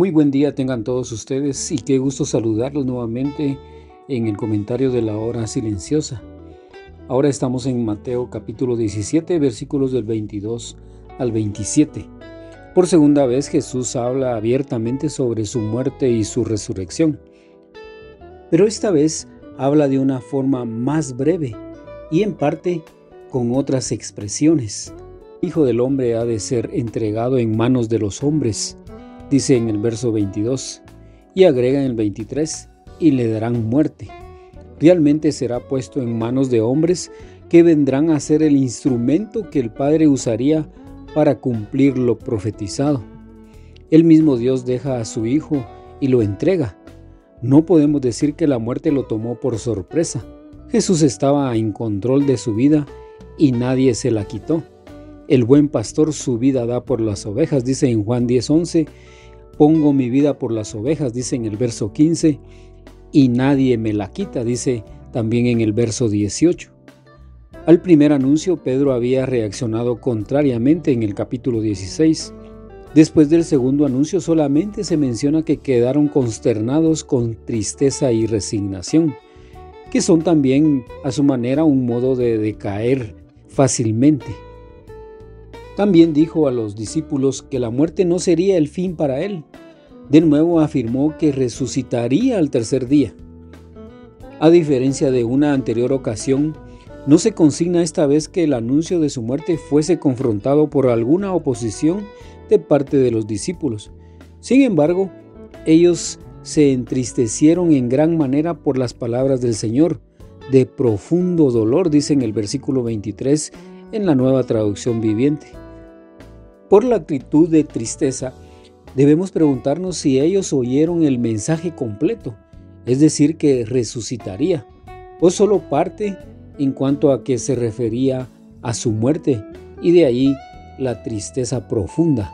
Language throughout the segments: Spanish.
Muy buen día tengan todos ustedes y qué gusto saludarlos nuevamente en el comentario de la hora silenciosa. Ahora estamos en Mateo capítulo 17 versículos del 22 al 27. Por segunda vez Jesús habla abiertamente sobre su muerte y su resurrección. Pero esta vez habla de una forma más breve y en parte con otras expresiones. Hijo del hombre ha de ser entregado en manos de los hombres dice en el verso 22, y agrega en el 23, y le darán muerte. Realmente será puesto en manos de hombres que vendrán a ser el instrumento que el Padre usaría para cumplir lo profetizado. El mismo Dios deja a su Hijo y lo entrega. No podemos decir que la muerte lo tomó por sorpresa. Jesús estaba en control de su vida y nadie se la quitó. El buen pastor su vida da por las ovejas, dice en Juan 10:11, Pongo mi vida por las ovejas, dice en el verso 15, y nadie me la quita, dice también en el verso 18. Al primer anuncio Pedro había reaccionado contrariamente en el capítulo 16. Después del segundo anuncio solamente se menciona que quedaron consternados con tristeza y resignación, que son también a su manera un modo de decaer fácilmente. También dijo a los discípulos que la muerte no sería el fin para él. De nuevo afirmó que resucitaría al tercer día. A diferencia de una anterior ocasión, no se consigna esta vez que el anuncio de su muerte fuese confrontado por alguna oposición de parte de los discípulos. Sin embargo, ellos se entristecieron en gran manera por las palabras del Señor, de profundo dolor, dice en el versículo 23 en la nueva traducción viviente. Por la actitud de tristeza, debemos preguntarnos si ellos oyeron el mensaje completo, es decir, que resucitaría, o solo parte en cuanto a que se refería a su muerte, y de ahí la tristeza profunda.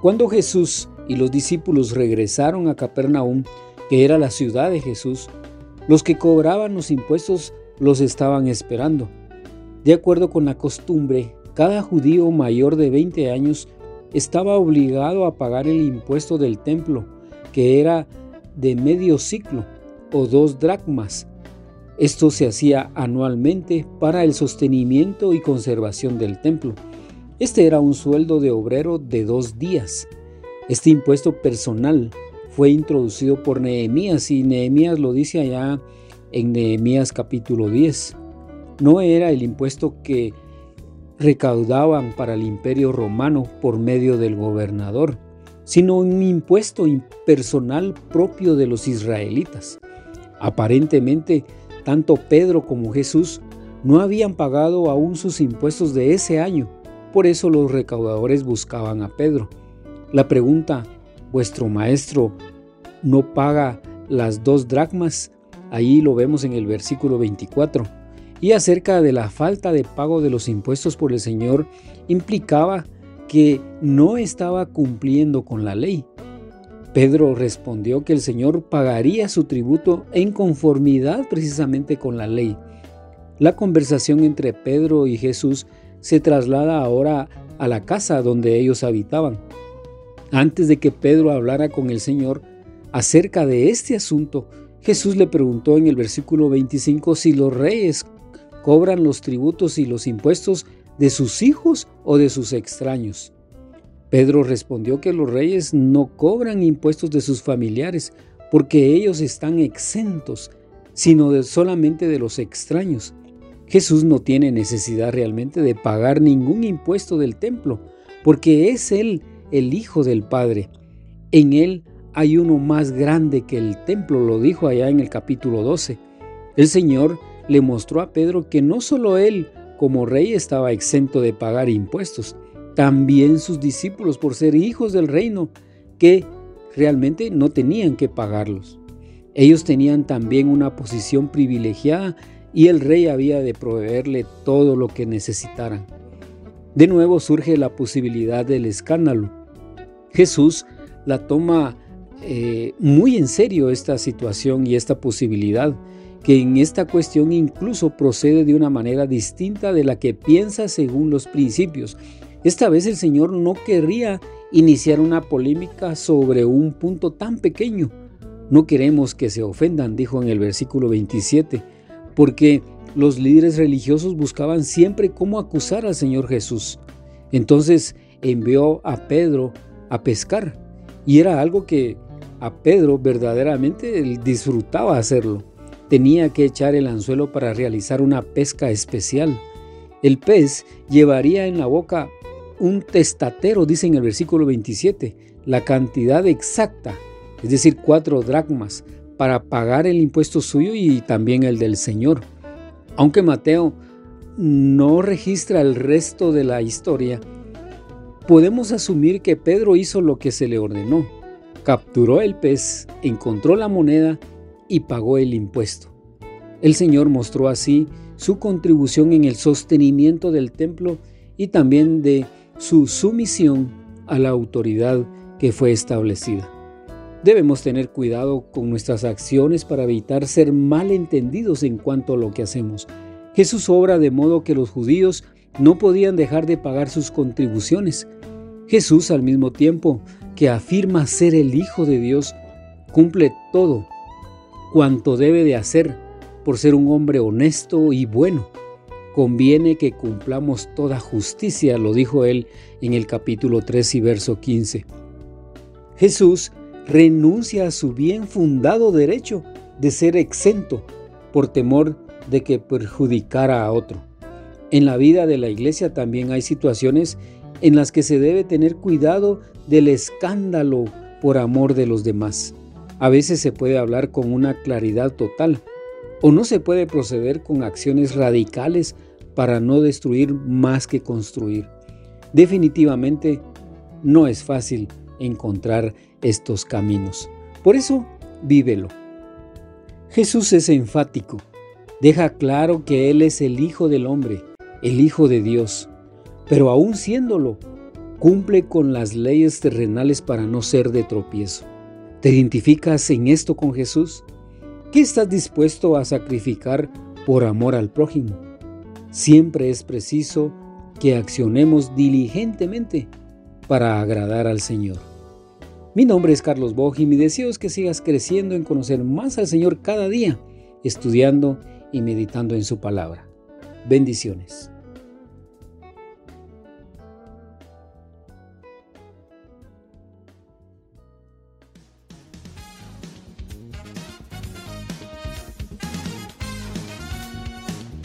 Cuando Jesús y los discípulos regresaron a Capernaum, que era la ciudad de Jesús, los que cobraban los impuestos los estaban esperando. De acuerdo con la costumbre, cada judío mayor de 20 años estaba obligado a pagar el impuesto del templo, que era de medio ciclo o dos dracmas. Esto se hacía anualmente para el sostenimiento y conservación del templo. Este era un sueldo de obrero de dos días. Este impuesto personal fue introducido por Nehemías y Nehemías lo dice allá en Nehemías capítulo 10. No era el impuesto que recaudaban para el imperio romano por medio del gobernador, sino un impuesto impersonal propio de los israelitas. Aparentemente, tanto Pedro como Jesús no habían pagado aún sus impuestos de ese año, por eso los recaudadores buscaban a Pedro. La pregunta, ¿vuestro maestro no paga las dos dracmas? Ahí lo vemos en el versículo 24 y acerca de la falta de pago de los impuestos por el Señor implicaba que no estaba cumpliendo con la ley. Pedro respondió que el Señor pagaría su tributo en conformidad precisamente con la ley. La conversación entre Pedro y Jesús se traslada ahora a la casa donde ellos habitaban. Antes de que Pedro hablara con el Señor acerca de este asunto, Jesús le preguntó en el versículo 25 si los reyes cobran los tributos y los impuestos de sus hijos o de sus extraños. Pedro respondió que los reyes no cobran impuestos de sus familiares porque ellos están exentos, sino solamente de los extraños. Jesús no tiene necesidad realmente de pagar ningún impuesto del templo, porque es Él el Hijo del Padre. En Él hay uno más grande que el templo, lo dijo allá en el capítulo 12. El Señor le mostró a Pedro que no solo él como rey estaba exento de pagar impuestos. También sus discípulos por ser hijos del reino, que realmente no tenían que pagarlos. Ellos tenían también una posición privilegiada y el rey había de proveerle todo lo que necesitaran. De nuevo surge la posibilidad del escándalo. Jesús la toma eh, muy en serio esta situación y esta posibilidad, que en esta cuestión incluso procede de una manera distinta de la que piensa según los principios. Esta vez el Señor no querría iniciar una polémica sobre un punto tan pequeño. No queremos que se ofendan, dijo en el versículo 27, porque los líderes religiosos buscaban siempre cómo acusar al Señor Jesús. Entonces envió a Pedro a pescar y era algo que a Pedro verdaderamente disfrutaba hacerlo. Tenía que echar el anzuelo para realizar una pesca especial. El pez llevaría en la boca un testatero, dice en el versículo 27, la cantidad exacta, es decir, cuatro dracmas, para pagar el impuesto suyo y también el del Señor. Aunque Mateo no registra el resto de la historia, podemos asumir que Pedro hizo lo que se le ordenó. Capturó el pez, encontró la moneda y pagó el impuesto. El Señor mostró así su contribución en el sostenimiento del templo y también de su sumisión a la autoridad que fue establecida. Debemos tener cuidado con nuestras acciones para evitar ser malentendidos en cuanto a lo que hacemos. Jesús obra de modo que los judíos no podían dejar de pagar sus contribuciones. Jesús al mismo tiempo que afirma ser el Hijo de Dios, cumple todo cuanto debe de hacer por ser un hombre honesto y bueno. Conviene que cumplamos toda justicia, lo dijo él en el capítulo 3 y verso 15. Jesús renuncia a su bien fundado derecho de ser exento por temor de que perjudicara a otro. En la vida de la iglesia también hay situaciones en las que se debe tener cuidado del escándalo por amor de los demás. A veces se puede hablar con una claridad total o no se puede proceder con acciones radicales para no destruir más que construir. Definitivamente no es fácil encontrar estos caminos. Por eso, vívelo. Jesús es enfático. Deja claro que Él es el Hijo del Hombre, el Hijo de Dios. Pero aún siéndolo, cumple con las leyes terrenales para no ser de tropiezo. ¿Te identificas en esto con Jesús? ¿Qué estás dispuesto a sacrificar por amor al prójimo? Siempre es preciso que accionemos diligentemente para agradar al Señor. Mi nombre es Carlos Boj y mi deseo es que sigas creciendo en conocer más al Señor cada día, estudiando y meditando en su palabra. Bendiciones.